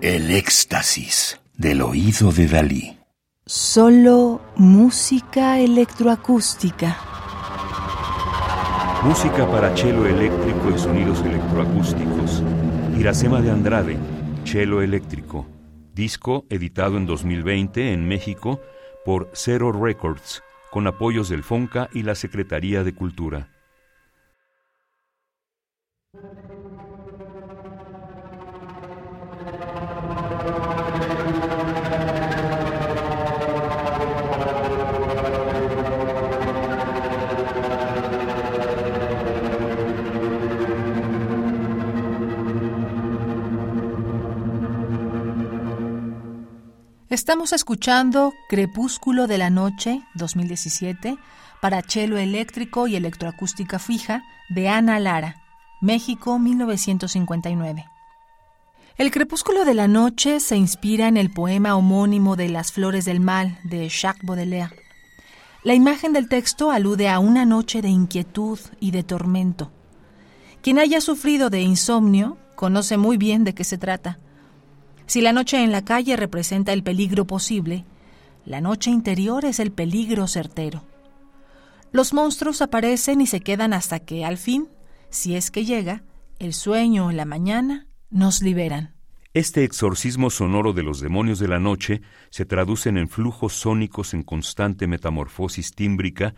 Éxtasis del oído de Dalí. Solo música electroacústica. Música para cello eléctrico y sonidos electroacústicos. Iracema de Andrade, cello eléctrico. Disco editado en 2020 en México por Zero Records, con apoyos del FONCA y la Secretaría de Cultura. Estamos escuchando Crepúsculo de la Noche 2017 para cello eléctrico y electroacústica fija de Ana Lara, México 1959. El Crepúsculo de la Noche se inspira en el poema homónimo de Las Flores del Mal de Jacques Baudelaire. La imagen del texto alude a una noche de inquietud y de tormento. Quien haya sufrido de insomnio conoce muy bien de qué se trata si la noche en la calle representa el peligro posible, la noche interior es el peligro certero. Los monstruos aparecen y se quedan hasta que, al fin, si es que llega, el sueño o la mañana nos liberan. Este exorcismo sonoro de los demonios de la noche se traducen en flujos sónicos en constante metamorfosis tímbrica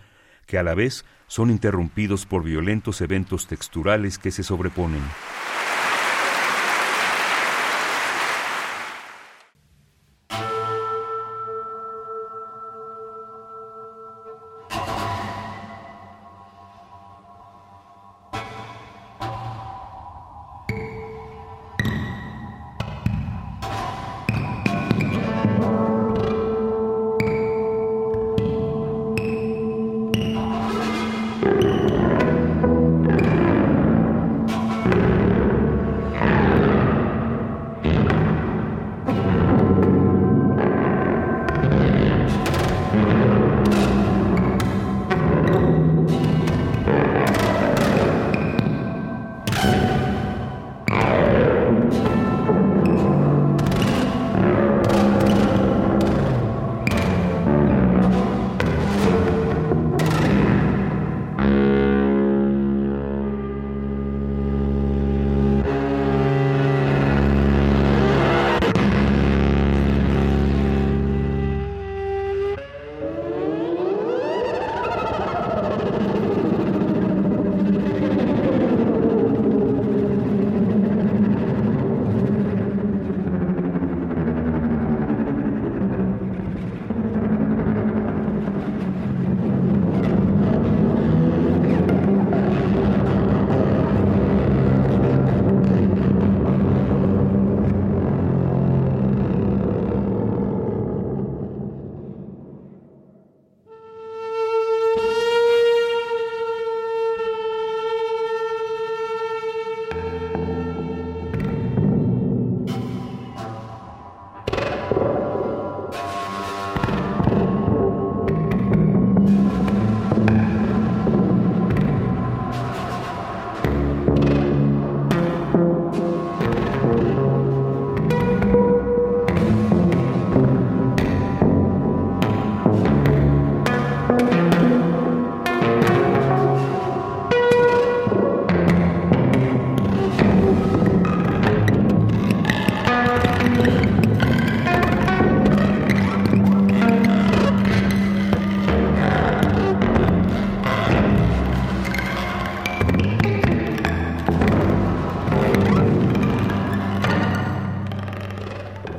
que a la vez son interrumpidos por violentos eventos texturales que se sobreponen.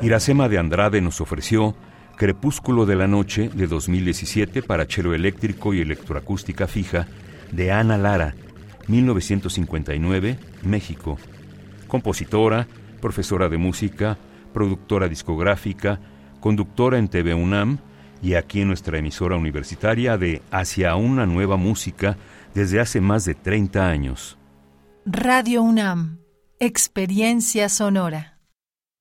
Iracema de Andrade nos ofreció Crepúsculo de la Noche de 2017 para chelo eléctrico y electroacústica fija de Ana Lara, 1959, México. Compositora, profesora de música, productora discográfica, conductora en TV UNAM y aquí en nuestra emisora universitaria de Hacia una nueva música desde hace más de 30 años. Radio UNAM, experiencia sonora.